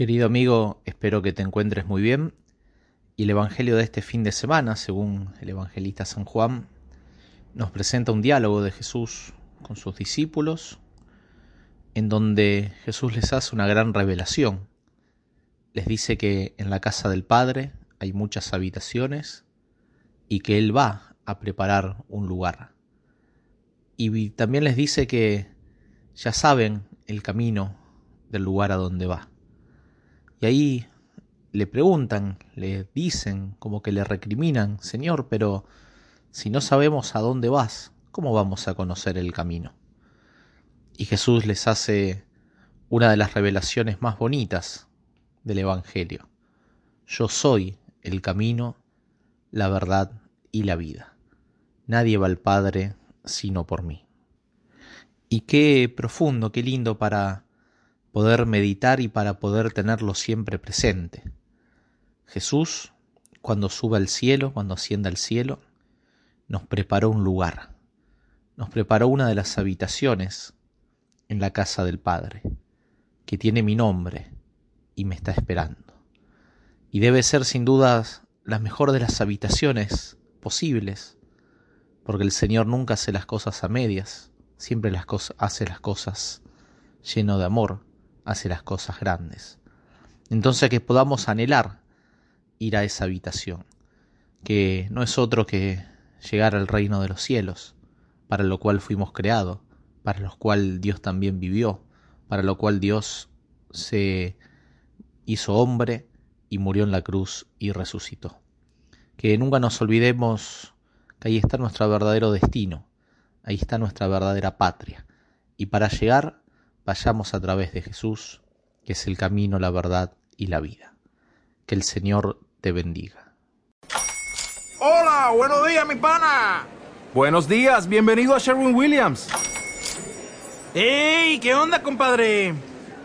Querido amigo, espero que te encuentres muy bien. Y el Evangelio de este fin de semana, según el evangelista San Juan, nos presenta un diálogo de Jesús con sus discípulos, en donde Jesús les hace una gran revelación. Les dice que en la casa del Padre hay muchas habitaciones y que Él va a preparar un lugar. Y también les dice que ya saben el camino del lugar a donde va. Y ahí le preguntan, le dicen, como que le recriminan, Señor, pero si no sabemos a dónde vas, ¿cómo vamos a conocer el camino? Y Jesús les hace una de las revelaciones más bonitas del Evangelio. Yo soy el camino, la verdad y la vida. Nadie va al Padre sino por mí. Y qué profundo, qué lindo para poder meditar y para poder tenerlo siempre presente. Jesús, cuando sube al cielo, cuando ascienda al cielo, nos preparó un lugar, nos preparó una de las habitaciones en la casa del Padre, que tiene mi nombre y me está esperando. Y debe ser sin dudas la mejor de las habitaciones posibles, porque el Señor nunca hace las cosas a medias, siempre las hace las cosas lleno de amor, hace las cosas grandes. Entonces que podamos anhelar ir a esa habitación, que no es otro que llegar al reino de los cielos, para lo cual fuimos creados, para lo cual Dios también vivió, para lo cual Dios se hizo hombre y murió en la cruz y resucitó. Que nunca nos olvidemos que ahí está nuestro verdadero destino, ahí está nuestra verdadera patria, y para llegar vayamos a través de Jesús, que es el camino, la verdad y la vida. Que el Señor te bendiga. Hola, buenos días, mi pana. Buenos días, bienvenido a Sherwin Williams. ¡Ey! ¿Qué onda, compadre?